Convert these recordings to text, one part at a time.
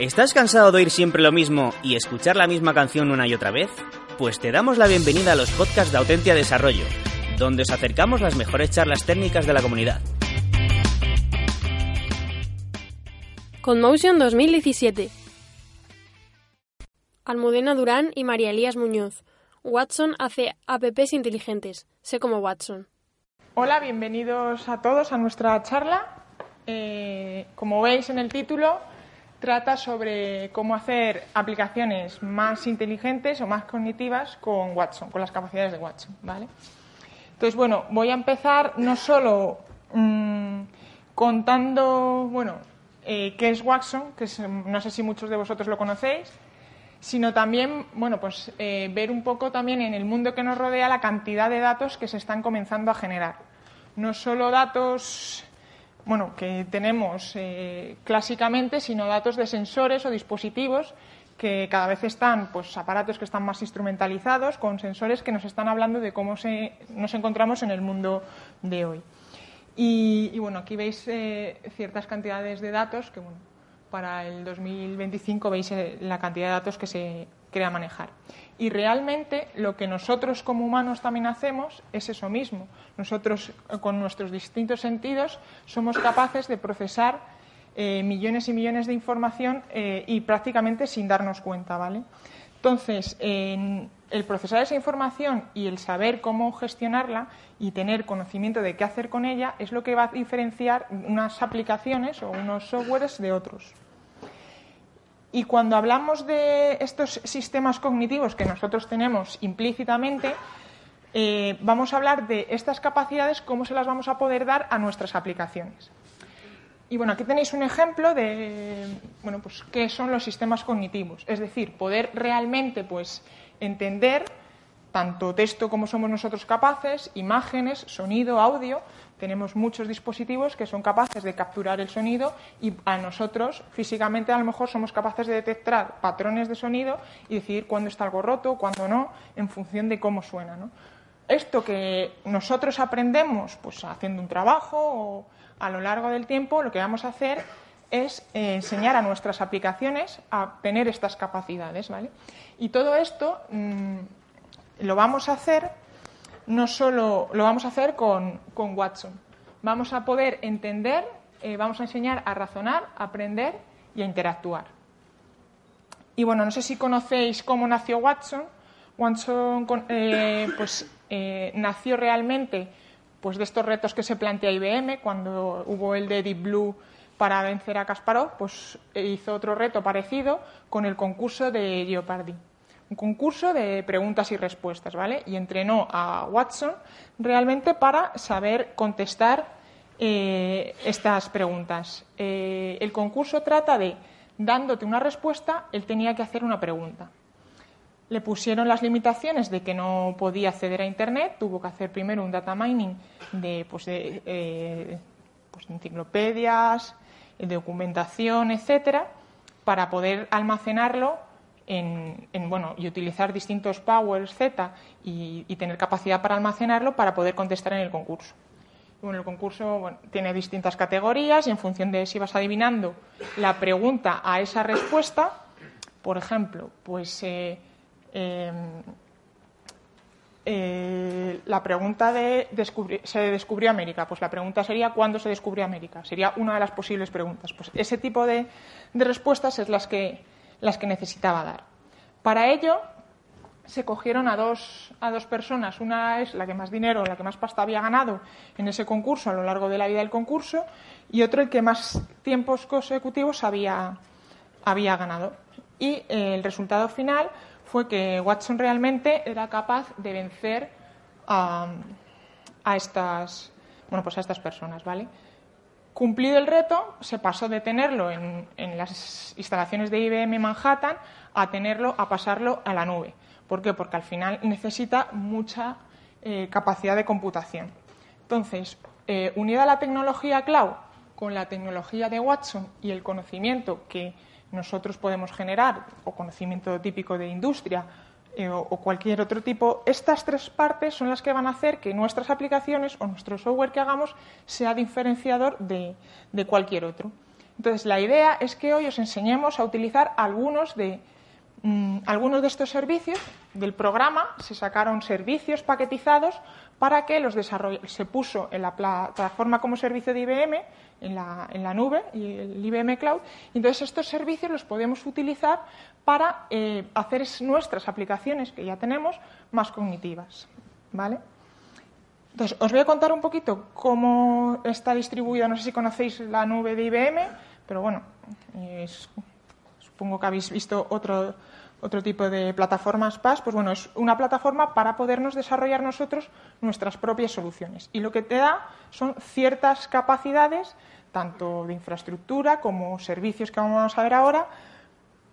¿Estás cansado de oír siempre lo mismo y escuchar la misma canción una y otra vez? Pues te damos la bienvenida a los podcasts de Autentia Desarrollo, donde os acercamos las mejores charlas técnicas de la comunidad. Conmotion 2017. Almudena Durán y María Elías Muñoz. Watson hace apps inteligentes. Sé como Watson. Hola, bienvenidos a todos a nuestra charla. Eh, como veis en el título, trata sobre cómo hacer aplicaciones más inteligentes o más cognitivas con Watson, con las capacidades de Watson. ¿vale? Entonces, bueno, voy a empezar no solo mmm, contando, bueno, eh, qué es Watson, que no sé si muchos de vosotros lo conocéis, sino también, bueno, pues eh, ver un poco también en el mundo que nos rodea la cantidad de datos que se están comenzando a generar. No solo datos bueno, que tenemos eh, clásicamente, sino datos de sensores o dispositivos que cada vez están, pues aparatos que están más instrumentalizados, con sensores que nos están hablando de cómo se, nos encontramos en el mundo de hoy. Y, bueno, aquí veis eh, ciertas cantidades de datos que, bueno, para el 2025 veis eh, la cantidad de datos que se crea manejar. Y realmente lo que nosotros como humanos también hacemos es eso mismo. Nosotros con nuestros distintos sentidos somos capaces de procesar eh, millones y millones de información eh, y prácticamente sin darnos cuenta, ¿vale? Entonces, en el procesar esa información y el saber cómo gestionarla y tener conocimiento de qué hacer con ella es lo que va a diferenciar unas aplicaciones o unos softwares de otros. Y cuando hablamos de estos sistemas cognitivos que nosotros tenemos implícitamente, eh, vamos a hablar de estas capacidades, cómo se las vamos a poder dar a nuestras aplicaciones. Y bueno, aquí tenéis un ejemplo de bueno, pues, qué son los sistemas cognitivos. Es decir, poder realmente pues, entender tanto texto como somos nosotros capaces, imágenes, sonido, audio. Tenemos muchos dispositivos que son capaces de capturar el sonido y a nosotros físicamente a lo mejor somos capaces de detectar patrones de sonido y decidir cuándo está algo roto, cuándo no, en función de cómo suena. Esto que nosotros aprendemos pues haciendo un trabajo o a lo largo del tiempo, lo que vamos a hacer es eh, enseñar a nuestras aplicaciones a tener estas capacidades. ¿vale? Y todo esto mmm, lo vamos a hacer no solo lo vamos a hacer con, con Watson. Vamos a poder entender, eh, vamos a enseñar a razonar, a aprender y a interactuar. Y bueno, no sé si conocéis cómo nació Watson. Watson eh, pues, eh, nació realmente pues, de estos retos que se plantea IBM cuando hubo el de Deep Blue para vencer a Kasparov, pues hizo otro reto parecido con el concurso de Jeopardy un concurso de preguntas y respuestas, ¿vale? Y entrenó a Watson realmente para saber contestar eh, estas preguntas. Eh, el concurso trata de, dándote una respuesta, él tenía que hacer una pregunta. Le pusieron las limitaciones de que no podía acceder a Internet, tuvo que hacer primero un data mining de, pues de eh, pues enciclopedias, documentación, etcétera, para poder almacenarlo en, y utilizar distintos powers Z y, tener capacidad para almacenarlo para poder contestar en el concurso. Bueno, el concurso tiene distintas categorías y en función de si vas adivinando la pregunta a esa respuesta, por ejemplo, pues eh, eh, eh, la pregunta de se descubrió América, pues la pregunta sería ¿cuándo se descubrió América? Sería una de las posibles preguntas. Pues ese tipo de respuestas es las que las que necesitaba dar. Para ello se cogieron a dos, a dos personas. Una es la que más dinero, la que más pasta había ganado en ese concurso a lo largo de la vida del concurso y otro el que más tiempos consecutivos había, había ganado. Y eh, el resultado final fue que Watson realmente era capaz de vencer a, estas, bueno, pues a estas personas, ¿vale? Cumplido el reto, se pasó de tenerlo en, las instalaciones de IBM Manhattan a tenerlo, a pasarlo a la nube. ¿Por qué? Porque al final necesita mucha eh, capacidad de computación. Entonces, eh, unida la tecnología cloud con la tecnología de Watson y el conocimiento que nosotros podemos generar, o conocimiento típico de industria, eh, o, cualquier otro tipo, estas tres partes son las que van a hacer que nuestras aplicaciones o nuestro software que hagamos sea diferenciador de, de cualquier otro. Entonces, la idea es que hoy os enseñemos a utilizar algunos de, mm, algunos de estos servicios del programa. Se sacaron servicios paquetizados para que los se puso en la plataforma como servicio de IBM, en la, en la nube y el IBM Cloud. Entonces, estos servicios los podemos utilizar para eh, hacer nuestras aplicaciones que ya tenemos más cognitivas. ¿Vale? Entonces, os voy a contar un poquito cómo está distribuida, no sé si conocéis la nube de IBM, pero bueno, supongo que habéis visto otro, otro tipo de plataformas PaaS, pues bueno, es una plataforma para podernos desarrollar nosotros nuestras propias soluciones. Y lo que te da son ciertas capacidades, tanto de infraestructura como servicios que vamos a ver ahora,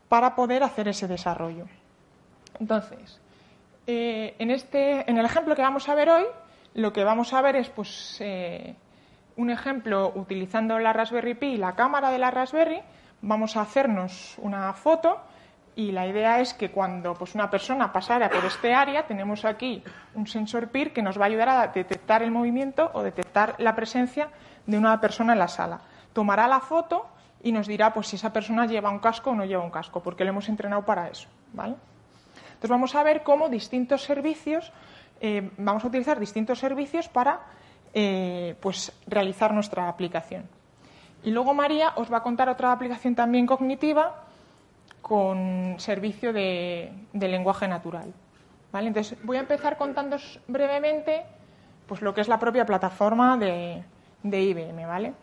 para poder hacer ese desarrollo. Entonces, eh, en, este, en el ejemplo que vamos a ver hoy, lo que vamos a ver es pues, eh, un ejemplo utilizando la Raspberry Pi y la cámara de la Raspberry. Vamos a hacernos una foto y la idea es que cuando pues, una persona pasara por este área, tenemos aquí un sensor PIR que nos va a ayudar a detectar el movimiento o detectar la presencia de una persona en la sala. Tomará la foto y nos dirá pues, si esa persona lleva un casco o no lleva un casco, porque lo hemos entrenado para eso. ¿vale? Entonces vamos a ver cómo distintos servicios eh, vamos a utilizar distintos servicios para eh, pues, realizar nuestra aplicación. Y luego María os va a contar otra aplicación también cognitiva con servicio de, lenguaje natural. ¿vale? Entonces, voy a empezar contando brevemente pues, lo que es la propia plataforma de, de IBM. ¿vale?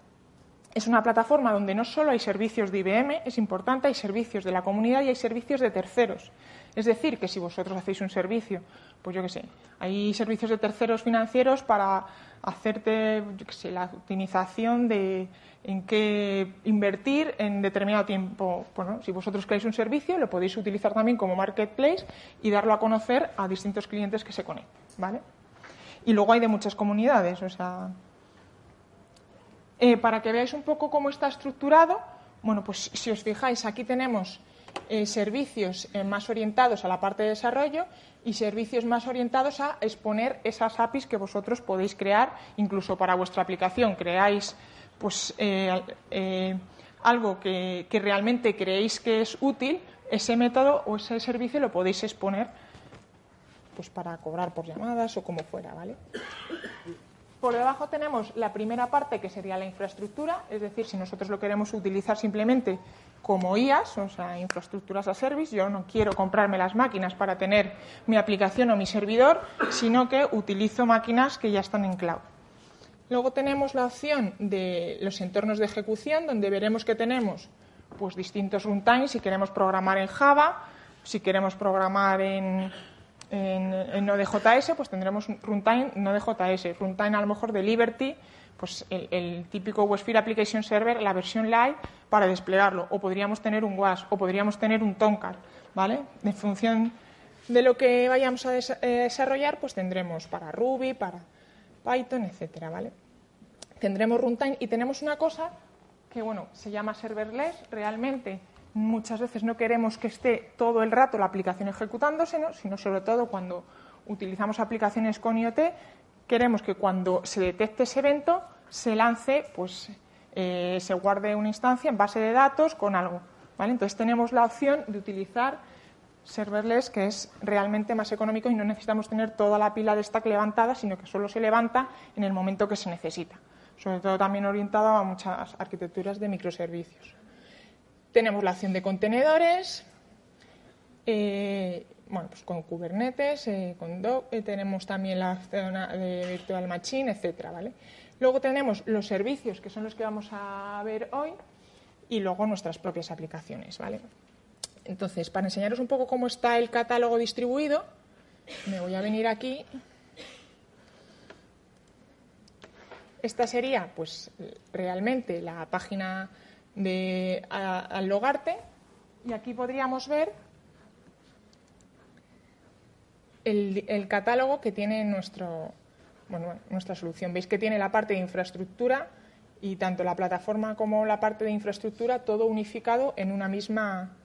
Es una plataforma donde no solo hay servicios de IBM, es importante, hay servicios de la comunidad y hay servicios de terceros. Es decir, que si vosotros hacéis un servicio, pues yo qué sé, hay servicios de terceros financieros para hacerte la optimización de en qué invertir en determinado tiempo. Bueno, si vosotros queréis un servicio, lo podéis utilizar también como marketplace y darlo a conocer a distintos clientes que se conecten, ¿vale? Y luego hay de muchas comunidades, o sea, eh, para que veáis un poco cómo está estructurado, bueno, pues si os fijáis, aquí tenemos eh, servicios eh, más orientados a la parte de desarrollo y servicios más orientados a exponer esas APIs que vosotros podéis crear, incluso para vuestra aplicación. Creáis pues, eh, algo que, que, realmente creéis que es útil, ese método o ese servicio lo podéis exponer pues, para cobrar por llamadas o como fuera. ¿vale? Por debajo tenemos la primera parte que sería la infraestructura, es decir, si nosotros lo queremos utilizar simplemente como IAS, o sea, infraestructuras a service. Yo no quiero comprarme las máquinas para tener mi aplicación o mi servidor, sino que utilizo máquinas que ya están en cloud. Luego tenemos la opción de los entornos de ejecución, donde veremos que tenemos pues, distintos runtimes, si queremos programar en Java, si queremos programar en, en, Node.js, pues tendremos runtime Node.js, runtime a lo mejor de Liberty, pues el, típico WebSphere Application Server, la versión live, para desplegarlo. O podríamos tener un WAS, o podríamos tener un Tomcat, ¿vale? En función de lo que vayamos a eh, desarrollar, pues tendremos para Ruby, para Python, etcétera, ¿vale? Tendremos runtime y tenemos una cosa que, bueno, se llama serverless. Realmente, muchas veces no queremos que esté todo el rato la aplicación ejecutándose, sino sobre todo cuando utilizamos aplicaciones con IoT, queremos que cuando se detecte ese evento se lance, pues eh, se guarde una instancia en base de datos con algo. ¿vale? Entonces tenemos la opción de utilizar serverless que es realmente más económico y no necesitamos tener toda la pila de stack levantada, sino que solo se levanta en el momento que se necesita. Sobre todo también orientado a muchas arquitecturas de microservicios. Tenemos la opción de contenedores, eh, bueno, pues con Kubernetes, eh, con eh, tenemos también la zona de Virtual Machine, etcétera, ¿vale? Luego tenemos los servicios, que son los que vamos a ver hoy, y luego nuestras propias aplicaciones, ¿vale? Entonces, para enseñaros un poco cómo está el catálogo distribuido, me voy a venir aquí. Esta sería, pues, realmente la página de al logarte, y aquí podríamos ver el, catálogo que tiene nuestro, nuestra solución. Veis que tiene la parte de infraestructura y tanto la plataforma como la parte de infraestructura todo unificado en una misma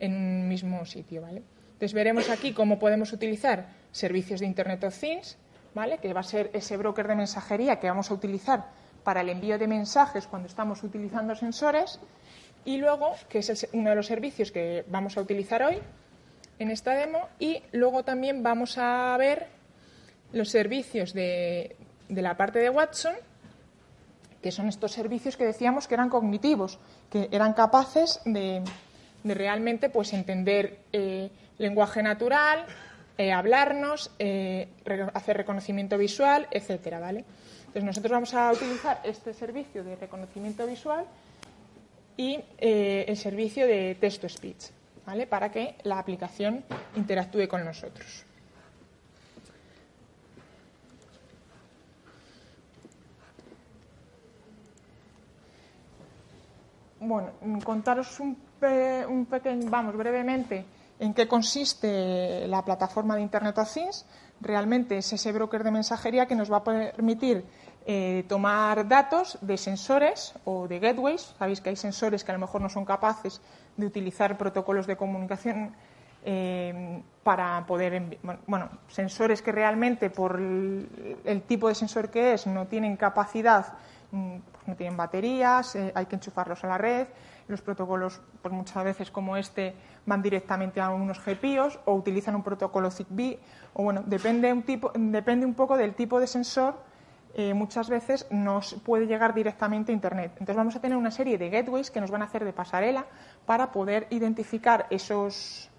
en un mismo sitio, ¿vale? Entonces veremos aquí cómo podemos utilizar servicios de Internet of Things, ¿vale? Que va a ser ese broker de mensajería que vamos a utilizar para el envío de mensajes cuando estamos utilizando sensores y luego, que es uno de los servicios que vamos a utilizar hoy en esta demo, y luego también vamos a ver los servicios de, de la parte de Watson, que son estos servicios que decíamos que eran cognitivos, que eran capaces de, de realmente pues, entender eh, lenguaje natural, eh, hablarnos, eh, hacer reconocimiento visual, etcétera, ¿vale? Entonces nosotros vamos a utilizar este servicio de reconocimiento visual y el servicio de text-to-speech, ¿vale? Para que la aplicación interactúe con nosotros. Bueno, contaros un un pequeño, vamos, brevemente en qué consiste la plataforma de Internet of Things. Realmente es ese broker de mensajería que nos va a permitir eh, tomar datos de sensores o de gateways. Sabéis que hay sensores que a lo mejor no son capaces de utilizar protocolos de comunicación eh, para poder bueno, sensores que realmente por el, tipo de sensor que es no tienen capacidad, mm, no tienen baterías, eh, hay que enchufarlos a la red, los protocolos, pues muchas veces como este, van directamente a unos GPIOs o utilizan un protocolo Zigbee. O bueno, depende un, tipo, depende un poco del tipo de sensor. Eh, muchas veces nos puede llegar directamente a Internet. Entonces vamos a tener una serie de gateways que nos van a hacer de pasarela para poder identificar esos,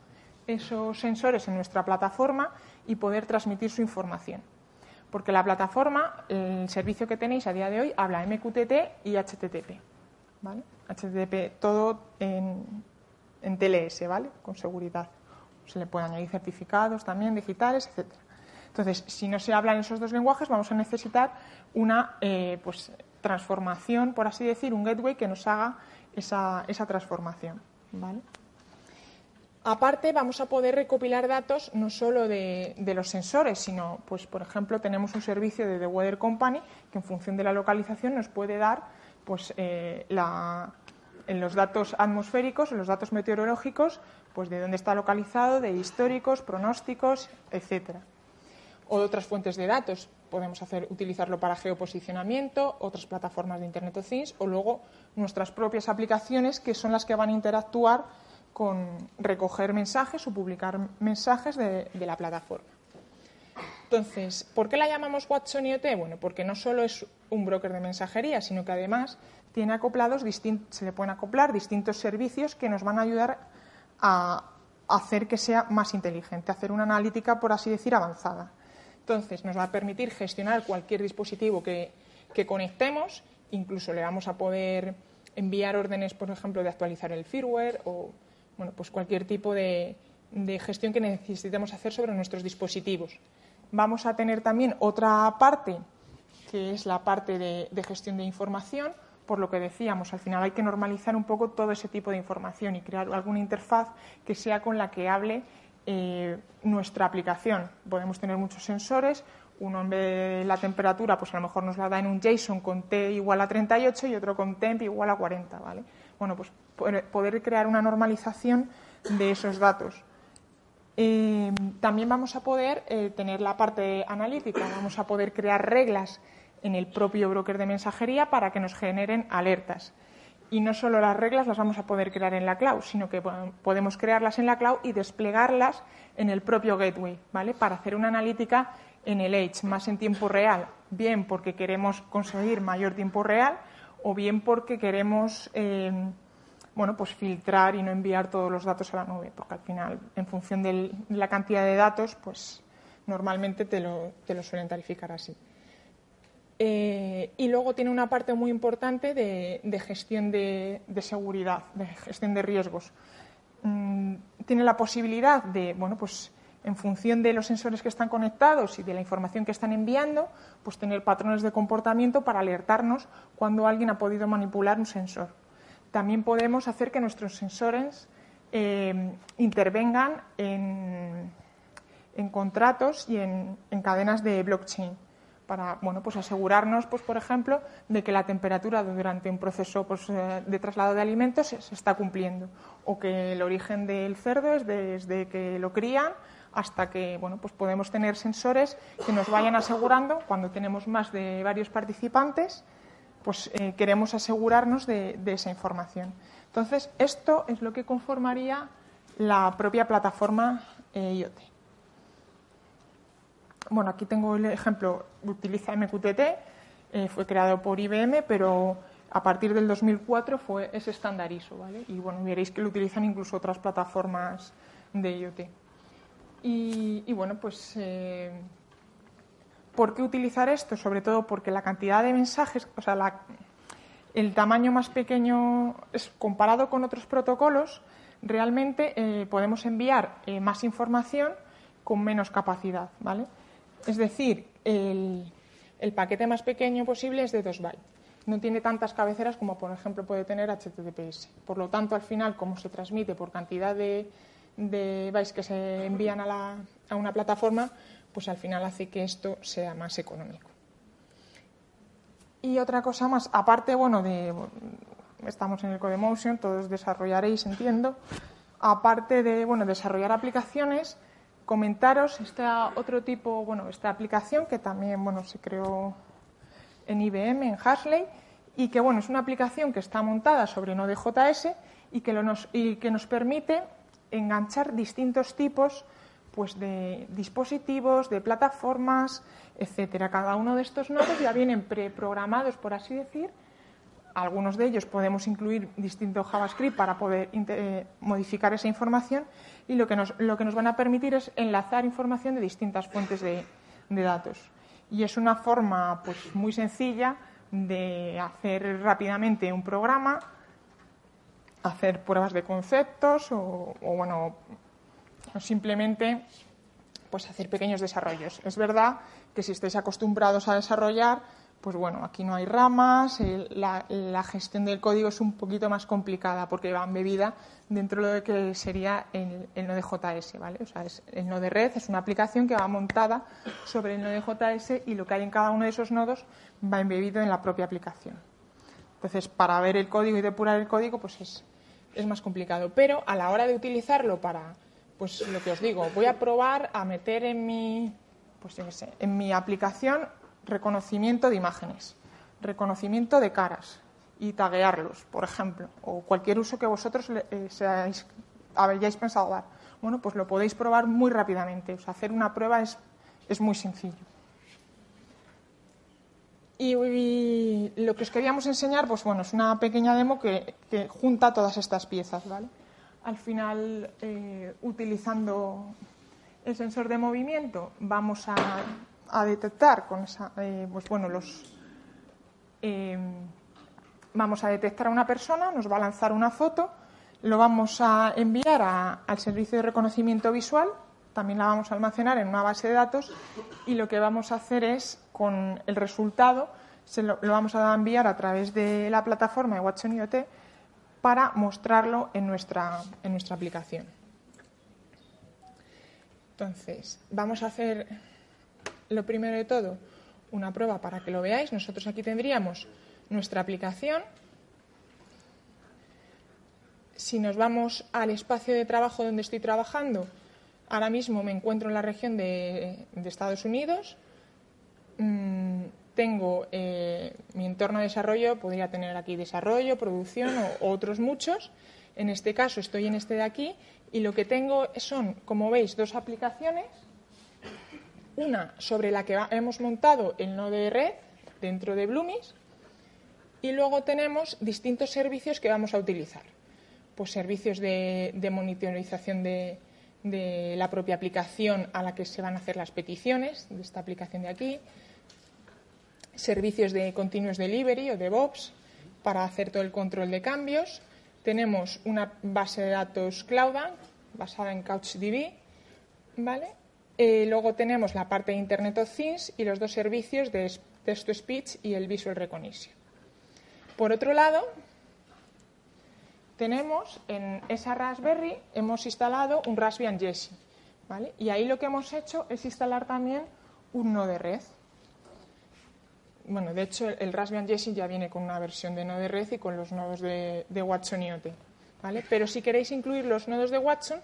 esos sensores en nuestra plataforma y poder transmitir su información. Porque la plataforma, el servicio que tenéis a día de hoy, habla MQTT y HTTP. ¿vale? HTTP, todo en, TLS, ¿vale? Con seguridad. Se le pueden añadir certificados también digitales, etcétera. Entonces, si no se hablan esos dos lenguajes, vamos a necesitar una eh, pues, transformación, por así decir, un gateway que nos haga esa, esa transformación. ¿vale? Aparte, vamos a poder recopilar datos no solo de, los sensores, sino, pues, por ejemplo, tenemos un servicio de The Weather Company que en función de la localización nos puede dar pues, eh, en los datos atmosféricos, en los datos meteorológicos, pues de dónde está localizado, de históricos, pronósticos, etcétera. O de otras fuentes de datos. Podemos hacer, utilizarlo para geoposicionamiento, otras plataformas de Internet of Things o luego nuestras propias aplicaciones que son las que van a interactuar con recoger mensajes o publicar mensajes de, la plataforma. Entonces, ¿por qué la llamamos Watson IoT? Bueno, porque no solo es un broker de mensajería, sino que además tiene acoplados se le pueden acoplar distintos servicios que nos van a ayudar a hacer que sea más inteligente, hacer una analítica, por así decir, avanzada. Entonces, nos va a permitir gestionar cualquier dispositivo que, conectemos, incluso le vamos a poder enviar órdenes, por ejemplo, de actualizar el firmware o bueno, pues cualquier tipo de gestión que necesitemos hacer sobre nuestros dispositivos. Vamos a tener también otra parte, que es la parte de, gestión de información, por lo que decíamos, al final hay que normalizar un poco todo ese tipo de información y crear alguna interfaz que sea con la que hable eh, nuestra aplicación. Podemos tener muchos sensores, uno en la temperatura, pues a lo mejor nos la da en un JSON con T igual a 38 y otro con temp igual a 40, ¿vale? Bueno, pues poder crear una normalización de esos datos. Eh, también vamos a poder eh, tener la parte analítica, vamos a poder crear reglas en el propio broker de mensajería para que nos generen alertas. Y no solo las reglas las vamos a poder crear en la cloud, sino que podemos crearlas en la cloud y desplegarlas en el propio gateway, ¿vale? Para hacer una analítica en el edge, más en tiempo real, bien porque queremos conseguir mayor tiempo real o bien porque queremos eh, bueno, pues filtrar y no enviar todos los datos a la nube, porque al final, en función de la cantidad de datos, pues normalmente te lo, suelen tarificar así. Eh, y luego tiene una parte muy importante de, gestión de, seguridad, de gestión de riesgos. Mm, tiene la posibilidad de, bueno, pues en función de los sensores que están conectados y de la información que están enviando, pues tener patrones de comportamiento para alertarnos cuando alguien ha podido manipular un sensor también podemos hacer que nuestros sensores eh, intervengan en, contratos y en, cadenas de blockchain para bueno, pues asegurarnos, pues, por ejemplo, de que la temperatura durante un proceso pues, eh, de traslado de alimentos se, está cumpliendo o que el origen del cerdo es desde que lo crían hasta que bueno, pues podemos tener sensores que nos vayan asegurando cuando tenemos más de varios participantes pues eh, queremos asegurarnos de, esa información. Entonces, esto es lo que conformaría la propia plataforma eh, IoT. Bueno, aquí tengo el ejemplo, utiliza MQTT, eh, fue creado por IBM, pero a partir del 2004 fue ese estándar ISO, ¿vale? Y bueno, veréis que lo utilizan incluso otras plataformas de IoT. Y, bueno, pues ¿Por qué utilizar esto? Sobre todo porque la cantidad de mensajes, o sea, el tamaño más pequeño es, comparado con otros protocolos, realmente eh, podemos enviar eh, más información con menos capacidad, ¿vale? Es decir, el, paquete más pequeño posible es de 2 bytes. No tiene tantas cabeceras como, por ejemplo, puede tener HTTPS. Por lo tanto, al final, como se transmite por cantidad de, bytes que se envían a, a una plataforma, pues al final hace que esto sea más económico. Y otra cosa más, aparte, bueno, de estamos en el Codemotion, todos desarrollaréis, entiendo. Aparte de, bueno, desarrollar aplicaciones, comentaros este otro tipo, bueno, esta aplicación que también, bueno, se creó en IBM, en Hasley, y que, bueno, es una aplicación que está montada sobre Node.js y que, nos, y que nos permite enganchar distintos tipos pues de dispositivos, de plataformas, etcétera. Cada uno de estos nodos ya vienen preprogramados, por así decir. Algunos de ellos podemos incluir distinto JavaScript para poder eh, modificar esa información y lo que, nos, lo que nos van a permitir es enlazar información de distintas fuentes de, de datos. Y es una forma pues, muy sencilla de hacer rápidamente un programa, hacer pruebas de conceptos o, o bueno, o simplemente pues hacer pequeños desarrollos. Es verdad que si estáis acostumbrados a desarrollar, pues bueno, aquí no hay ramas, la, gestión del código es un poquito más complicada porque va embebida dentro de lo que sería el, el Node.js, ¿vale? O sea, es, el Node Red es una aplicación que va montada sobre el Node.js y lo que hay en cada uno de esos nodos va embebido en la propia aplicación. Entonces, para ver el código y depurar el código, pues es, es más complicado. Pero a la hora de utilizarlo para pues lo que os digo, voy a probar a meter en mi, pues en mi aplicación reconocimiento de imágenes, reconocimiento de caras y taguearlos, por ejemplo, o cualquier uso que vosotros eh, seáis, pensado dar. Bueno, pues lo podéis probar muy rápidamente. Hacer una prueba es, es muy sencillo. Y, lo que os queríamos enseñar, pues bueno, es una pequeña demo que, que junta todas estas piezas, ¿vale? Al final, eh, utilizando el sensor de movimiento, vamos a, detectar con esa, eh, pues bueno, los em, vamos a detectar a una persona, nos va a lanzar una foto, lo vamos a enviar al servicio de reconocimiento visual, también la vamos a almacenar en una base de datos y lo que vamos a hacer es con el resultado se lo, lo vamos a enviar a través de la plataforma de Watson IoT para mostrarlo en nuestra, en nuestra aplicación. Entonces, vamos a hacer lo primero de todo, una prueba para que lo veáis. Nosotros aquí tendríamos nuestra aplicación. Si nos vamos al espacio de trabajo donde estoy trabajando, ahora mismo me encuentro en la región de, Estados Unidos. Mm, tengo eh, mi entorno de desarrollo, podría tener aquí desarrollo, producción o, otros muchos. En este caso estoy en este de aquí y lo que tengo son, como veis, dos aplicaciones. Una sobre la que hemos montado el node red dentro de Bloomis y luego tenemos distintos servicios que vamos a utilizar. Pues servicios de, monitorización de, de la propia aplicación a la que se van a hacer las peticiones de esta aplicación de aquí, servicios de continuous delivery o DevOps para hacer todo el control de cambios. Tenemos una base de datos Cloudbank basada en CouchDB, ¿vale? Eh, luego tenemos la parte de Internet of Things y los dos servicios de text-to-speech y el Visual Recognition. Por otro lado, tenemos en esa Raspberry hemos instalado un Raspbian Jessie, ¿vale? Y ahí lo que hemos hecho es instalar también un nodo de red, bueno, de hecho, el Raspbian Jessie ya viene con una versión de Node Red y con los nodos de, Watson IoT. ¿vale? Pero si queréis incluir los nodos de Watson,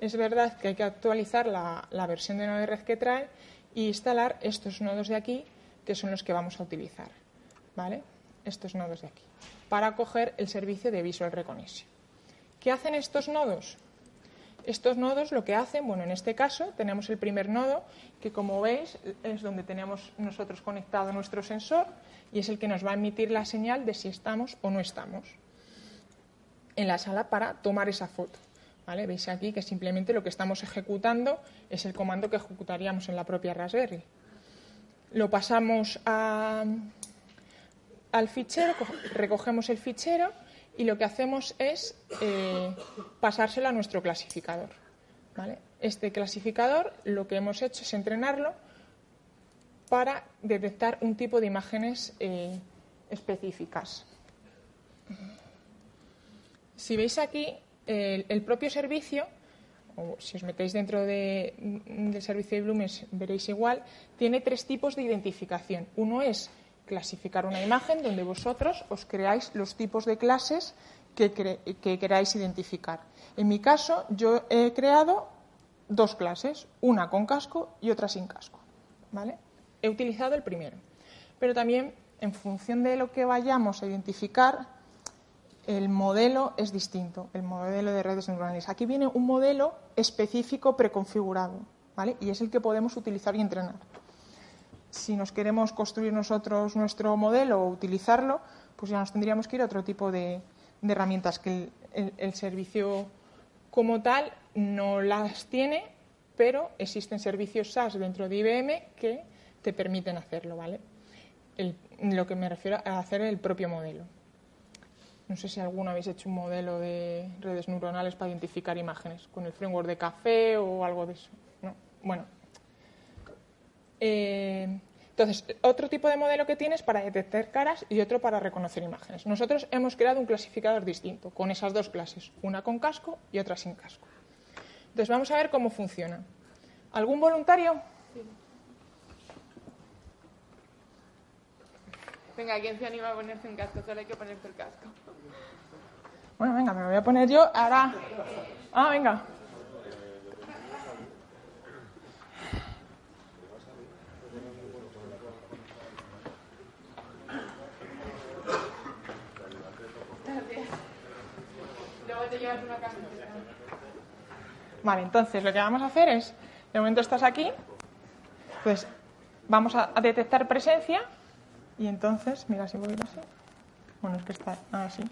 es verdad que hay que actualizar la, versión de Node Red que trae e instalar estos nodos de aquí, que son los que vamos a utilizar. ¿vale? estos nodos de aquí, para coger el servicio de Visual Recognition. ¿Qué hacen estos nodos? Estos nodos lo que hacen, bueno, en este caso tenemos el primer nodo, que como veis es donde tenemos nosotros conectado nuestro sensor y es el que nos va a emitir la señal de si estamos o no estamos en la sala para tomar esa foto. ¿vale? Veis aquí que simplemente lo que estamos ejecutando es el comando que ejecutaríamos en la propia Raspberry. Lo pasamos al fichero, recogemos el fichero y lo que hacemos es eh, pasárselo a nuestro clasificador. Este clasificador lo que hemos hecho es entrenarlo para detectar un tipo de imágenes eh, específicas. Si veis aquí, el, propio servicio, o si os metéis dentro del servicio de Blumes veréis igual, tiene tres tipos de identificación. Uno es clasificar una imagen donde vosotros os creáis los tipos de clases que, queráis identificar. En mi caso, yo he creado dos clases, una con casco y otra sin casco. ¿vale? He utilizado el primero. Pero también, en función de lo que vayamos a identificar, el modelo es distinto, el modelo de redes neuronales. Aquí viene un modelo específico preconfigurado, ¿vale? Y es el que podemos utilizar y entrenar si nos queremos construir nosotros nuestro modelo o utilizarlo, pues ya nos tendríamos que ir a otro tipo de, herramientas que el, servicio como tal no las tiene, pero existen servicios SaaS dentro de IBM que te permiten hacerlo, ¿vale? lo que me refiero a hacer el propio modelo. No sé si alguno habéis hecho un modelo de redes neuronales para identificar imágenes con el framework de café o algo de eso. ¿no? Bueno, eh, entonces, otro tipo de modelo que tienes para detectar caras y otro para reconocer imágenes. Nosotros hemos creado un clasificador distinto, con esas dos clases, una con casco y otra sin casco. Entonces, vamos a ver cómo funciona. ¿Algún voluntario? Venga, ¿quién se anima a ponerse un casco? Solo hay que ponerse el casco. Bueno, venga, me lo voy a poner yo. Ahora. Ah, venga. Vale, entonces lo que vamos a hacer es, de momento estás aquí, pues vamos a, detectar presencia y entonces, mira si voy a así. Bueno, es que está así.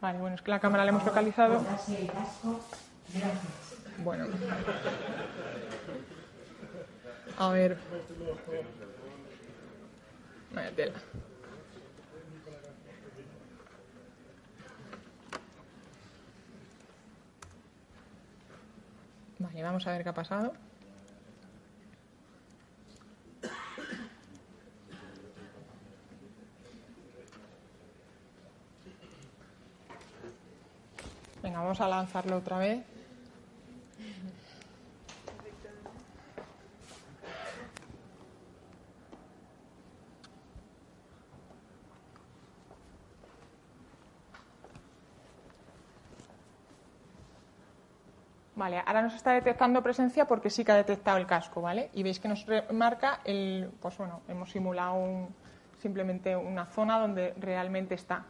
Vale, bueno, es que la cámara la hemos localizado. Bueno. A ver. Vaya tela. Vale, vamos a ver qué ha pasado. Venga, vamos a lanzarlo otra vez. Vale, ahora nos está detectando presencia porque sí que ha detectado el casco, ¿vale? Y veis que nos marca el, pues bueno, hemos simulado simplemente una zona donde realmente está,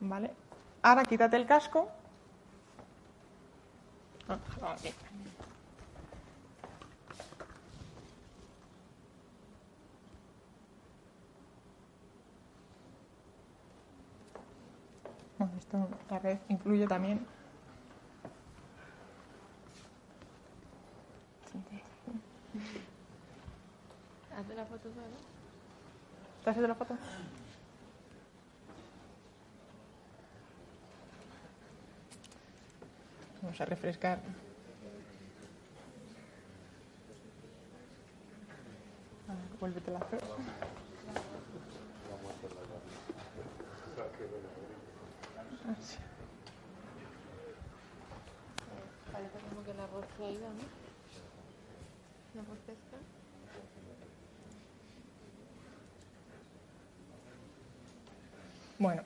¿vale? Ahora quítate el casco. Ah, bueno, esto la red incluye también la foto solo. ¿Estás haciendo la foto? Vamos a refrescar. Ah, vuélvete la foto. Parece como que la voz se ha ido, ¿no? Bueno,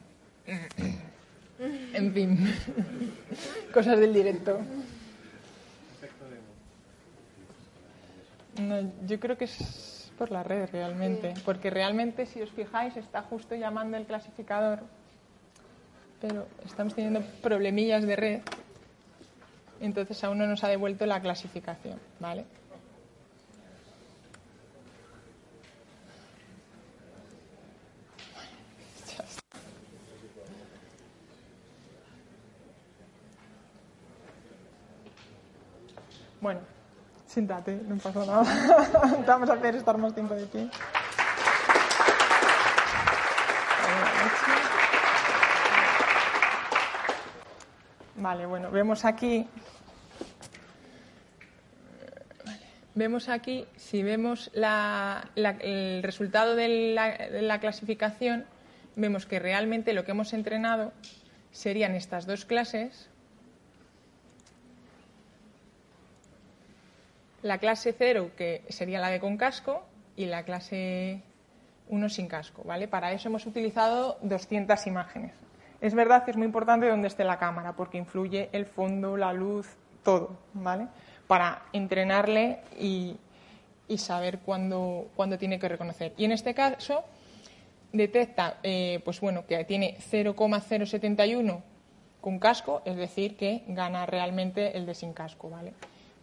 en fin, cosas del directo. yo creo que es por la red realmente, porque realmente si os fijáis está justo llamando el clasificador, pero estamos teniendo problemillas de red, entonces aún no nos ha devuelto la clasificación, ¿vale? Bueno, siéntate, no pasa nada. Te vamos a hacer estar más tiempo de pie. Vale, bueno, vemos aquí. Vemos aquí, si vemos el resultado de la, de la clasificación, vemos que realmente lo que hemos entrenado serían estas dos clases. La clase 0, que sería la de con casco, y la clase 1 sin casco, ¿vale? Para eso hemos utilizado 200 imágenes. Es verdad que es muy importante dónde esté la cámara, porque influye el fondo, la luz, todo, ¿vale? Para entrenarle y, y saber cuándo, cuándo tiene que reconocer. Y en este caso detecta, eh, pues bueno, que tiene 0,071 con casco, es decir, que gana realmente el de sin casco, ¿vale?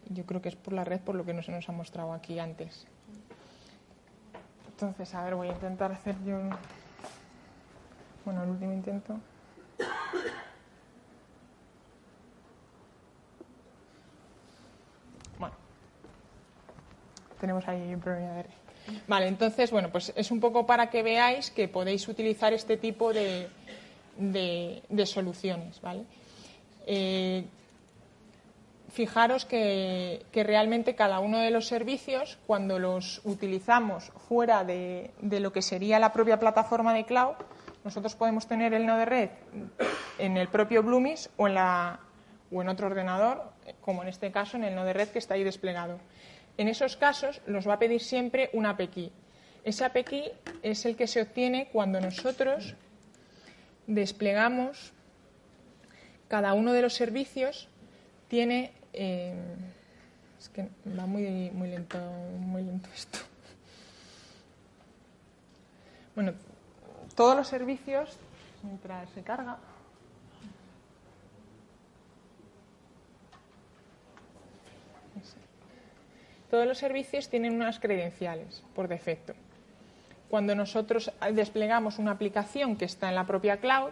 Yo creo que es por la red por lo que no se nos ha mostrado aquí antes. Entonces, a ver, voy a intentar hacer yo. un- Bueno, el último intento. Bueno, tenemos ahí un problema de red. Vale, entonces, bueno, pues es un poco para que veáis que podéis utilizar este tipo de, de- soluciones, ¿vale? Eh, fijaros que, realmente cada uno de los servicios, cuando los utilizamos fuera de, lo que sería la propia plataforma de cloud, nosotros podemos tener el nodo de red en el propio Bloomis o en, la, o en otro ordenador, como en este caso en el nodo de red que está ahí desplegado. En esos casos los va a pedir siempre una API. Ese API es el que se obtiene cuando nosotros desplegamos cada uno de los servicios tiene eh, es que va muy, muy lento muy lento esto. Bueno todos los servicios mientras se carga todos los servicios tienen unas credenciales por defecto. Cuando nosotros desplegamos una aplicación que está en la propia cloud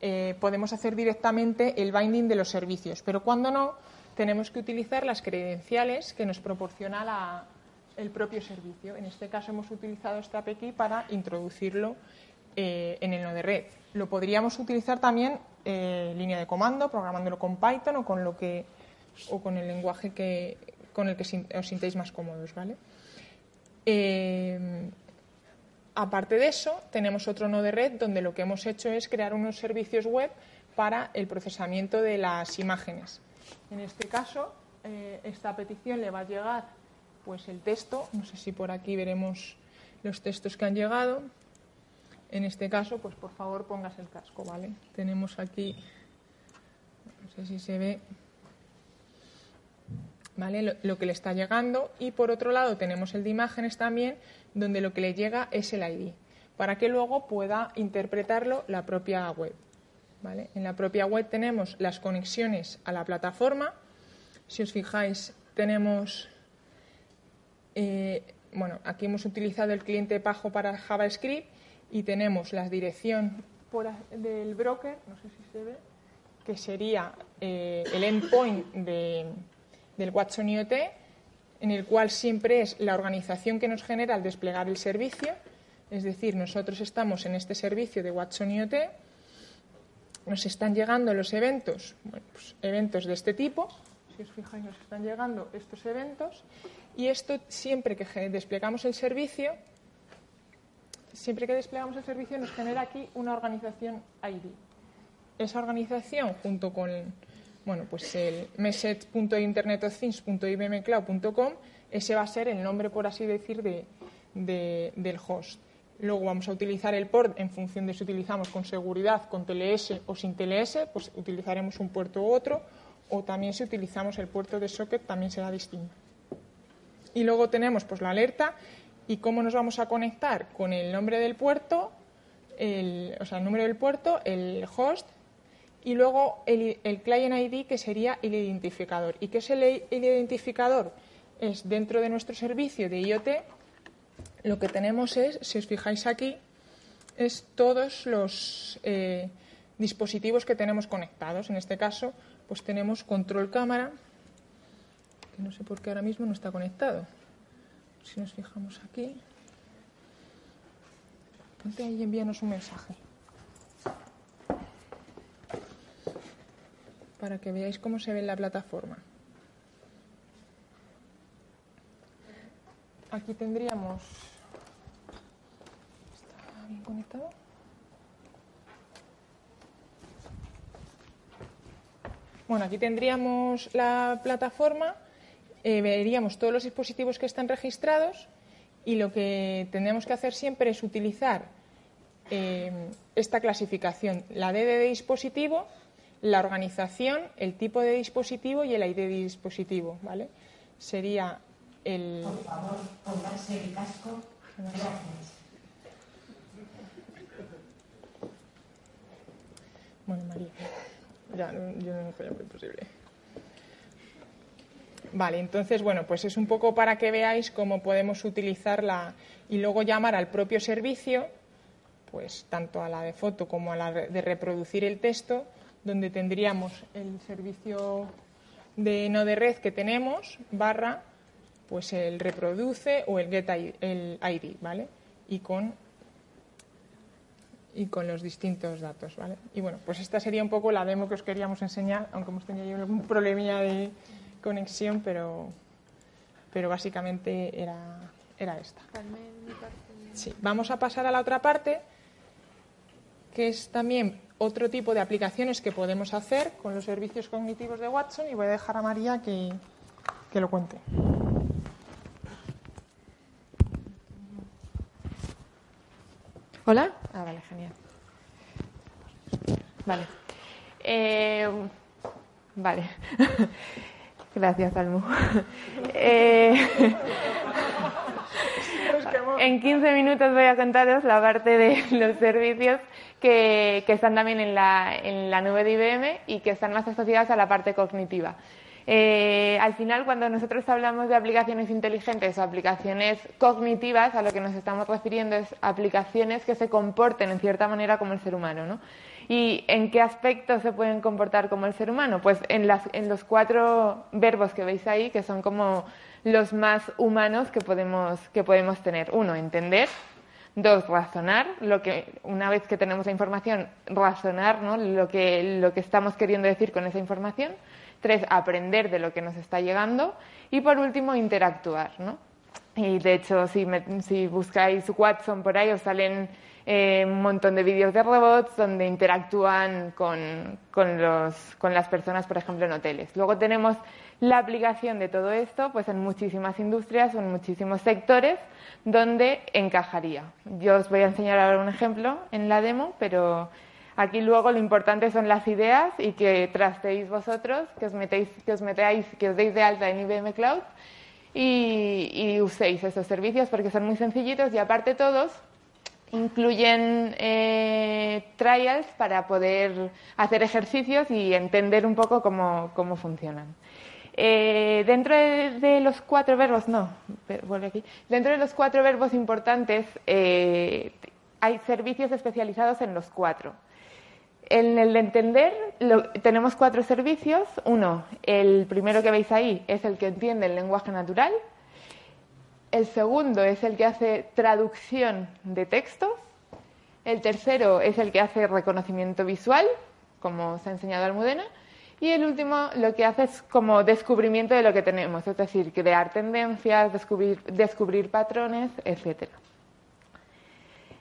eh, podemos hacer directamente el binding de los servicios, pero cuando no, tenemos que utilizar las credenciales que nos proporciona la- el propio servicio. En este caso hemos utilizado esta API para introducirlo eh, en el nodo de red. Lo podríamos utilizar también eh, línea de comando, programándolo con Python o con lo que o con el lenguaje que, con el que os sintéis más cómodos, ¿vale? Eh, Aparte de eso, tenemos otro nodo de red donde lo que hemos hecho es crear unos servicios web para el procesamiento de las imágenes. En este caso, eh, esta petición le va a llegar pues el texto, no sé si por aquí veremos los textos que han llegado. En este caso, pues por favor pongas el casco, ¿vale? Tenemos aquí, no sé si se ve, ¿vale? Lo, lo que le está llegando y por otro lado tenemos el de imágenes también donde lo que le llega es el ID para que luego pueda interpretarlo la propia web. En la propia web tenemos las conexiones a la plataforma. Si os fijáis, tenemos, eh, bueno, aquí hemos utilizado el cliente Pajo para JavaScript y tenemos la dirección del broker, no sé si se ve, que sería eh, el endpoint de- del Watson IoT, en el cual siempre es la organización que nos genera al desplegar el servicio. Es decir, nosotros estamos en este servicio de Watson IoT, nos están llegando los eventos, bueno, pues, eventos de este tipo, si os fijáis nos están llegando estos eventos, y esto siempre que desplegamos el servicio, siempre que desplegamos el servicio nos genera aquí una organización ID. Esa organización junto con bueno, pues el message.internetofthings.ibmcloud.com, ese va a ser el nombre, por así decir, de, de- del host. Luego vamos a utilizar el port en función de si utilizamos con seguridad, con TLS o sin TLS, pues utilizaremos un puerto u otro, o también si utilizamos el puerto de socket también será distinto. Y luego tenemos pues la alerta ¿Y cómo nos vamos a conectar? Con el nombre del puerto, el, o sea, el número del puerto, el host y luego el, client ID que sería el identificador. ¿Y qué es el, el identificador? Es dentro de nuestro servicio de IoT, lo que tenemos es, si os fijáis aquí, es todos los eh, dispositivos que tenemos conectados. En este caso, pues tenemos control cámara, que no sé por qué ahora mismo no está conectado. Si nos fijamos aquí, ponte ahí y envíanos un mensaje. Para que veáis cómo se ve en la plataforma. Aquí tendríamos conectado. Bueno, aquí tendríamos la plataforma, eh, veríamos todos los dispositivos que están registrados y lo que tendríamos que hacer siempre es utilizar eh, esta clasificación, la D de dispositivo, la organización, el tipo de dispositivo y el ID de dispositivo, ¿vale? Sería el... Por favor, el casco. Gracias. Bueno, María. Ya, yo no fue posible. Vale, entonces, bueno, pues es un poco para que veáis cómo podemos utilizarla y luego llamar al propio servicio, pues tanto a la de foto como a la de reproducir el texto, donde tendríamos el servicio de no de red que tenemos, barra, pues el reproduce o el get el ID, ¿vale? Y con y con los distintos datos. ¿vale? Y bueno, pues esta sería un poco la demo que os queríamos enseñar, aunque hemos tenido algún problemilla de conexión, pero, pero básicamente era, era esta. Sí, vamos a pasar a la otra parte, que es también otro tipo de aplicaciones que podemos hacer con los servicios cognitivos de Watson y voy a dejar a María que, que lo cuente. Hola. Ah, vale, genial. Vale. Eh, vale. Gracias, Almu. Eh, en 15 minutos voy a contaros la parte de los servicios que, que están también en la, en la nube de IBM y que están más asociados a la parte cognitiva. Eh, al final, cuando nosotros hablamos de aplicaciones inteligentes o aplicaciones cognitivas, a lo que nos estamos refiriendo es aplicaciones que se comporten en cierta manera como el ser humano, ¿no? ¿Y en qué aspectos se pueden comportar como el ser humano? Pues en, los cuatro verbos que veis ahí, que son como los más humanos que podemos, que podemos tener. Uno, entender. Dos, razonar, lo que una vez que tenemos la información, razonar ¿no? lo, que, lo que estamos queriendo decir con esa información. Tres, aprender de lo que nos está llegando. Y por último, interactuar, ¿no? Y de hecho, si, si buscáis Watson por ahí, os salen eh, un montón de vídeos de robots donde interactúan con, con, los, con, las personas, por ejemplo, en hoteles. Luego tenemos la aplicación de todo esto pues en muchísimas industrias o en muchísimos sectores donde encajaría. Yo os voy a enseñar ahora un ejemplo en la demo, pero Aquí luego lo importante son las ideas y que trasteéis vosotros, que os, metéis, que os metáis, que os deis de alta en IBM Cloud y, uséis esos servicios porque son muy sencillitos y aparte todos incluyen eh, trials para poder hacer ejercicios y entender un poco cómo, funcionan. Eh, dentro de, los cuatro verbos, no, vuelve aquí. Dentro de los cuatro verbos importantes eh, hay servicios especializados en los cuatro. En el de entender tenemos cuatro servicios. Uno, el primero que veis ahí es el que entiende el lenguaje natural. El segundo es el que hace traducción de textos. El tercero es el que hace reconocimiento visual, como os ha enseñado Almudena. Y el último lo que hace es como descubrimiento de lo que tenemos, es decir, crear tendencias, descubrir, descubrir patrones, etc.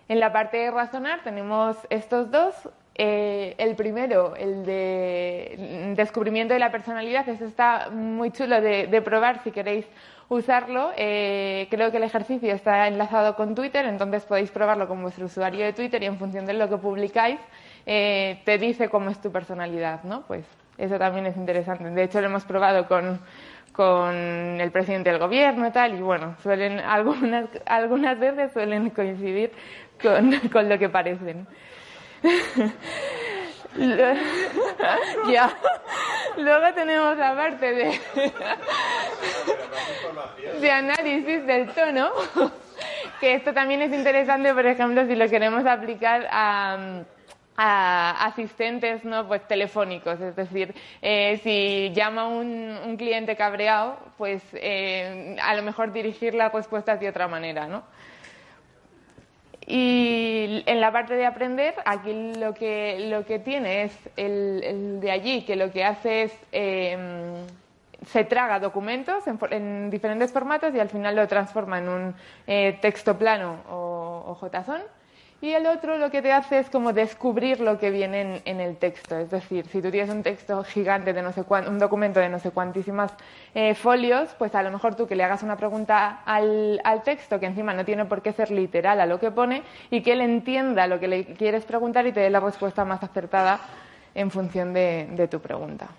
En la parte de razonar tenemos estos dos, eh, el primero, el de descubrimiento de la personalidad, ese está muy chulo de, probar si queréis usarlo. Eh, creo que el ejercicio está enlazado con Twitter, entonces podéis probarlo con vuestro usuario de Twitter y en función de lo que publicáis eh, te dice cómo es tu personalidad, ¿no? Pues eso también es interesante. De hecho, lo hemos probado con, el presidente del gobierno y tal, y bueno, suelen, algunas, algunas veces suelen coincidir con lo que parecen. Ya. Luego tenemos la parte de, análisis del tono, que esto también es interesante, por ejemplo, si lo queremos aplicar a, a asistentes no pues telefónicos es decir eh, si llama un, un cliente cabreado pues eh, a lo mejor dirigir la respuesta de otra manera no y en la parte de aprender, aquí lo que, lo que tiene es el, el de allí, que lo que hace es eh, se traga documentos en, en diferentes formatos y al final lo transforma en un eh, texto plano o, o JSON. Y el otro lo que te hace es como descubrir lo que viene en, el texto. Es decir, si tú tienes un texto gigante de no sé cuán- un documento de no sé cuantísimas eh, folios, pues a lo mejor tú que le hagas una pregunta al, al texto, que encima no tiene por qué ser literal a lo que pone, y que él entienda lo que le quieres preguntar y te dé la respuesta más acertada en función de, de tu pregunta.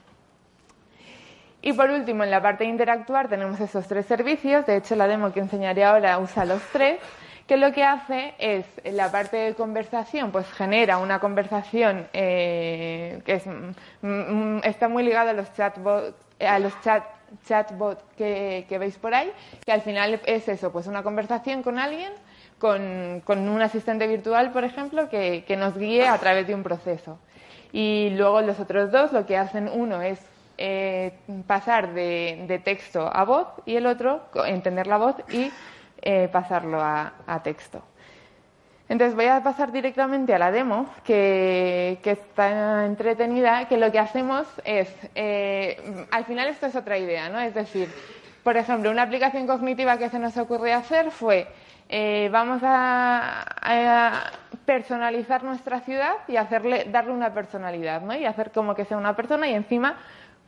Y por último, en la parte de interactuar tenemos esos tres servicios. De hecho, la demo que enseñaré ahora usa los tres, que lo que hace es, la parte de conversación, pues genera una conversación eh, que es, mm, mm, está muy ligada a los chatbots, a los chat, chatbot que, que veis por ahí, que al final es eso, pues una conversación con alguien, con, con un asistente virtual, por ejemplo, que, que nos guíe a través de un proceso. Y luego los otros dos lo que hacen uno es eh, pasar de, de texto a voz y el otro entender la voz y eh, pasarlo a, texto. Entonces voy a pasar directamente a la demo, que, está entretenida, que lo que hacemos es, eh, al final esto es otra idea, ¿no? Es decir, por ejemplo, una aplicación cognitiva que se nos ocurrió hacer fue, eh, vamos a, personalizar nuestra ciudad y hacerle, darle una personalidad, ¿no? Y hacer como que sea una persona y encima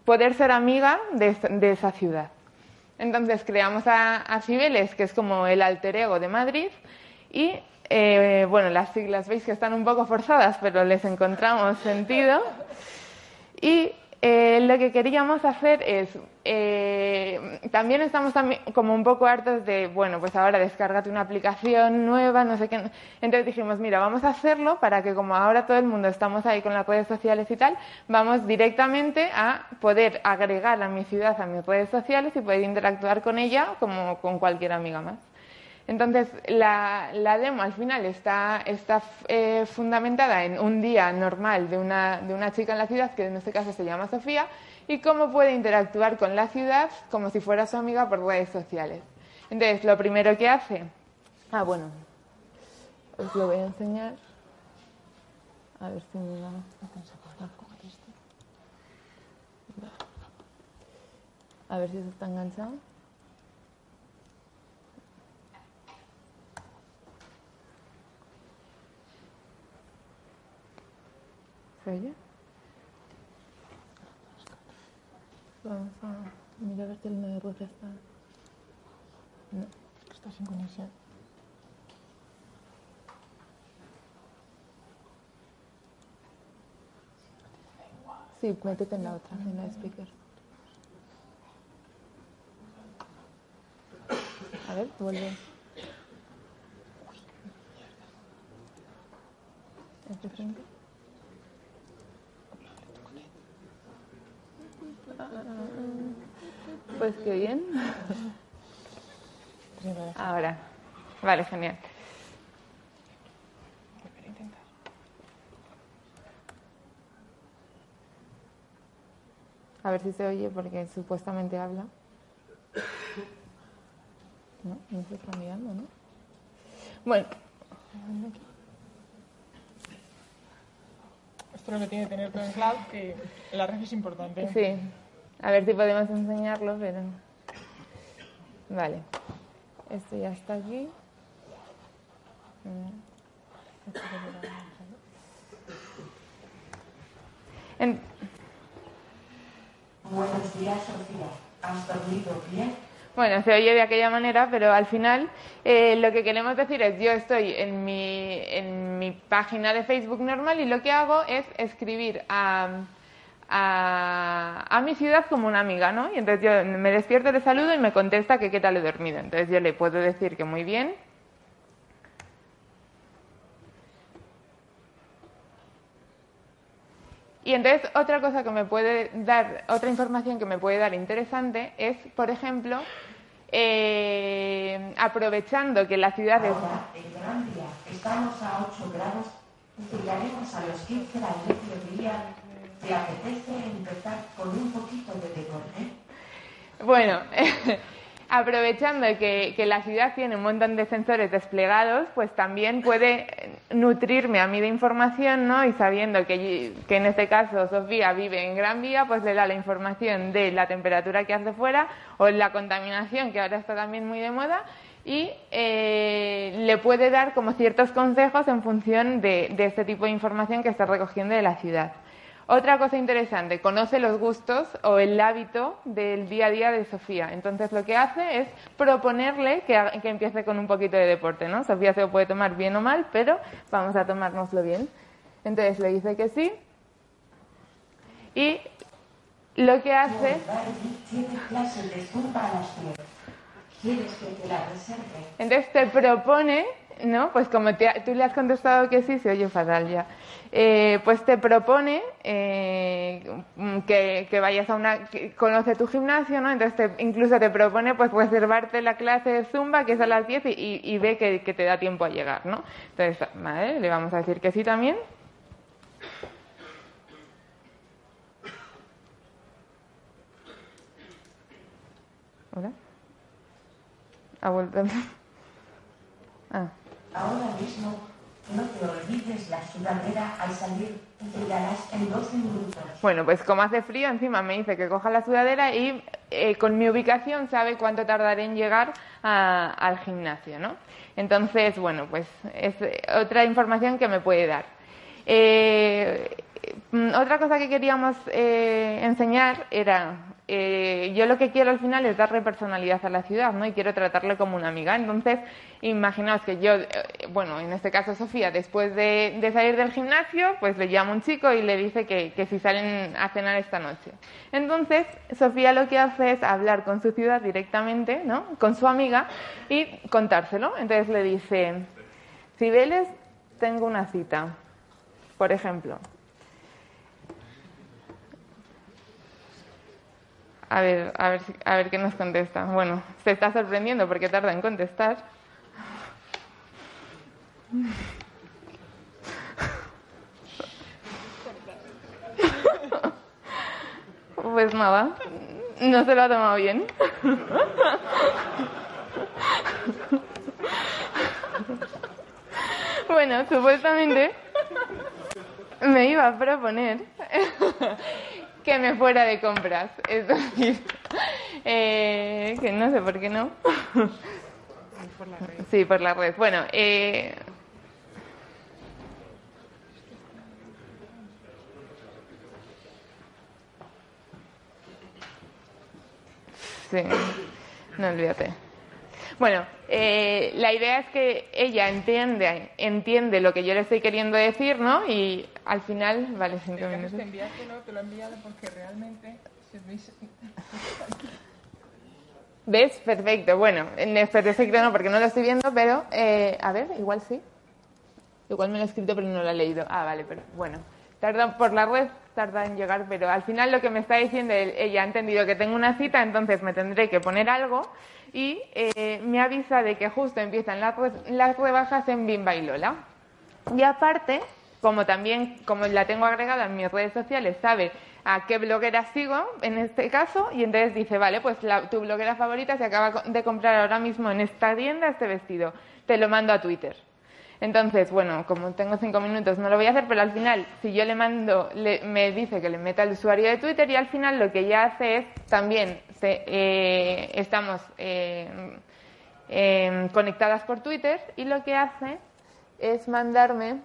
poder ser amiga de esa ciudad. Entonces creamos a, a Cibeles, que es como el alter ego de Madrid, y eh, bueno, las siglas veis que están un poco forzadas, pero les encontramos sentido. Y eh, lo que queríamos hacer es, eh, también estamos también como un poco hartos de, bueno, pues ahora descárgate una aplicación nueva, no sé qué. Entonces dijimos, mira, vamos a hacerlo para que como ahora todo el mundo estamos ahí con las redes sociales y tal, vamos directamente a poder agregar a mi ciudad a mis redes sociales y poder interactuar con ella como con cualquier amiga más. Entonces, la, la demo al final está, está eh, fundamentada en un día normal de una, de una chica en la ciudad, que en este caso se llama Sofía, y cómo puede interactuar con la ciudad como si fuera su amiga por redes sociales. Entonces, lo primero que hace... Ah, bueno, os lo voy a enseñar. A ver si me va... A ver si se está enganchado. Vamos a mirar a ver si el de rueda está. No, está sin conexión. Sí, métete en la otra, en la speaker. A ver, vuelve. ¿Es de frente? Pues qué bien. Ahora. Vale, genial. A ver si se oye porque supuestamente habla. No, no se está mirando, ¿no? Bueno, Esto es lo que tiene que tener todo en cloud, que la red es importante. sí. A ver si podemos enseñarlo, pero... Vale. Esto ya está aquí. Mm. En- Buenos días, Sofía. ¿Has dormido bien? Bueno, se oye de aquella manera, pero al final eh, lo que queremos decir es yo estoy en mi, en mi página de Facebook normal y lo que hago es escribir a, a, mi ciudad como una amiga, ¿no? Y entonces yo me despierto, le saludo y me contesta que qué tal he dormido. Entonces yo le puedo decir que muy bien, Y entonces otra cosa que me puede dar, otra información que me puede dar interesante es, por ejemplo, eh, aprovechando que la ciudad es... Ahora, en Gran Vía, estamos a 8 grados, llegaremos a los 15 al mediodía. ¿Te apetece empezar con un poquito de deporte? Bueno, aprovechando que, la ciudad tiene un montón de sensores desplegados, pues también puede nutrirme a mí de información, ¿no? Y sabiendo que, en este caso Sofía vive en Gran Vía, pues le da la información de la temperatura que hace fuera o la contaminación, que ahora está también muy de moda, y eh, le puede dar como ciertos consejos en función de este tipo de información que está recogiendo de la ciudad. Otra cosa interesante, conoce los gustos o el hábito del día a día de Sofía. Entonces lo que hace es proponerle que, que empiece con un poquito de deporte, ¿no? Sofía se lo puede tomar bien o mal, pero vamos a tomárnoslo bien. Entonces le dice que sí. Y lo que hace, Barbie tiene clase de zumba a las 10. ¿Quieres que te la reserve? entonces te propone, ¿no? Pues como te- tú le has contestado que sí, se oye fatal ya. Eh, pues te propone eh, que, vayas a una, conoce tu gimnasio, ¿no? Entonces te- incluso te propone pues reservarte la clase de Zumba que es a las 10 y, y- y ve que, que te da tiempo a llegar, ¿no? Entonces, vale, le vamos a decir que sí también. ¿Hola? Ha vuelto. Ah. Ahora mismo, no te olvides la sudadera al salir. En 12 minutos. Bueno, pues como hace frío, encima me dice que coja la sudadera y eh, con mi ubicación sabe cuánto tardaré en llegar al gimnasio, ¿no? Entonces, bueno, pues es eh, otra información que me puede dar. Eh, mm, otra cosa que queríamos enseñar era, eh, yo lo que quiero al final es darle personalidad a la ciudad, ¿no? Y quiero tratarle como una amiga. Entonces, imaginaos que yo, eh, bueno, en este caso Sofía, después de, salir del gimnasio, pues le llama un chico y le dice que, que si salen a cenar esta noche. Entonces, Sofía lo que hace es hablar con su ciudad directamente, ¿no? Con su amiga y contárselo. Entonces le dice, Cibeles, tengo una cita, por ejemplo. A ver, a ver, a ver qué nos contesta. Bueno, se está sorprendiendo porque tarda en contestar. Pues nada, no se lo ha tomado bien. Bueno, supuestamente me iba a proponer que me fuera de compras. Es decir, eh, que no sé por qué no. Sí, por la red. Bueno, eh, sí, no olvídate. Bueno, eh, la idea es que ella entiende, entiende lo que yo le estoy queriendo decir, ¿no? Y al final, vale, cinco Te minutos. enviártelo, te lo he enviado porque realmente veis- ¿Ves? Perfecto. Bueno, en perfecto no, porque no lo estoy viendo, pero eh, a ver, igual sí. Igual me lo he escrito, pero no lo he leído. Ah, vale, pero bueno. Tarda por la red, tarda en llegar, pero al final lo que me está diciendo, ella ha entendido que tengo una cita, entonces me tendré que poner algo y eh, me avisa de que justo empiezan las, las rebajas en Bimba y Lola. Y aparte, como también, como la tengo agregada en mis redes sociales, sabe a qué bloguera sigo en este caso y entonces dice, vale, pues la- tu bloguera favorita se acaba de comprar ahora mismo en esta tienda este vestido, te lo mando a Twitter. Entonces, bueno, como tengo cinco minutos no lo voy a hacer, pero al final, si yo le mando, le- me dice que le meta el usuario de Twitter y al final lo que ella hace es también, eh, estamos eh, eh, conectadas por Twitter y lo que hace es mandarme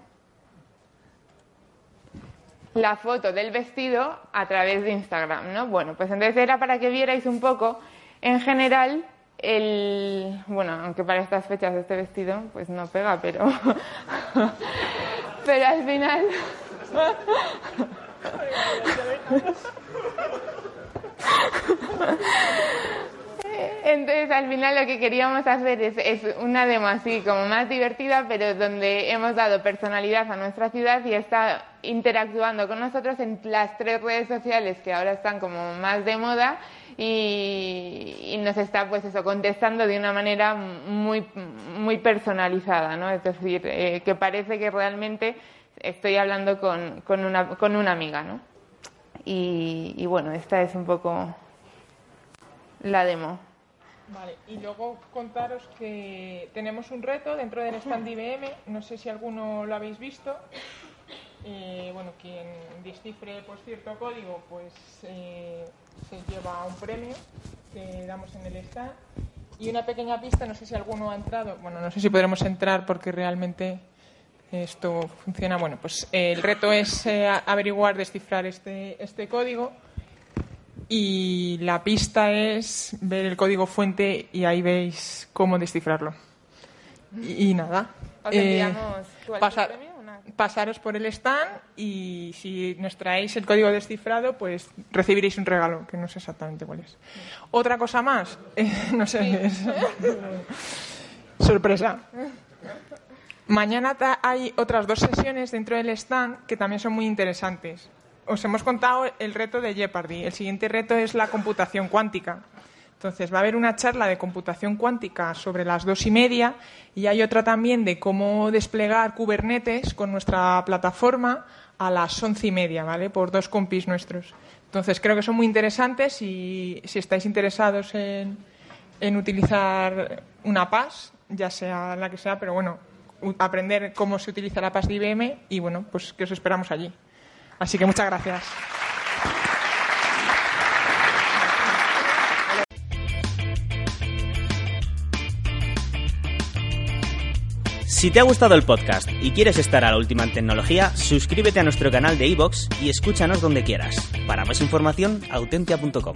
la foto del vestido a través de Instagram, ¿no? Bueno, pues entonces era para que vierais un poco, en general, el... Bueno, aunque para estas fechas este vestido, pues no pega, pero... pero al final... Entonces al final lo que queríamos hacer es, una demo así como más divertida, pero donde hemos dado personalidad a nuestra ciudad y está interactuando con nosotros en las tres redes sociales que ahora están como más de moda y, nos está pues eso contestando de una manera muy muy personalizada, ¿no? Es decir, eh, que parece que realmente estoy hablando con, con, una, con una amiga, ¿no? Y, y bueno, esta es un poco la demo. Vale, y luego contaros que tenemos un reto dentro del stand IBM, no sé si alguno lo habéis visto. Eh, bueno, quien descifre por cierto código, pues eh, se lleva un premio que damos en el stand. Y una pequeña pista, no sé si alguno ha entrado, bueno, no sé si podremos entrar porque realmente esto funciona. Bueno, pues el reto es eh, averiguar, descifrar este, este código y la pista es ver el código fuente y ahí veis cómo descifrarlo. Y, nada. Eh, pasaros por el stand y si nos traéis el código descifrado, pues recibiréis un regalo, que no sé exactamente cuál es. Otra cosa más, eh, no sé, es... sorpresa. Mañana hay otras dos sesiones dentro del stand que también son muy interesantes os hemos contado el reto de Jeopardy. El siguiente reto es la computación cuántica. Entonces, va a haber una charla de computación cuántica sobre las dos y media y hay otra también de cómo desplegar Kubernetes con nuestra plataforma a las once y media, ¿vale? Por dos compis nuestros. Entonces, creo que son muy interesantes y si estáis interesados en, en utilizar una PAS, ya sea la que sea, pero bueno, aprender cómo se utiliza la PAS de IBM y bueno, pues que os esperamos allí. Así que muchas gracias. Si te ha gustado el podcast y quieres estar a la última en tecnología, suscríbete a nuestro canal de iVoox y escúchanos donde quieras. Para más información, autentia.com.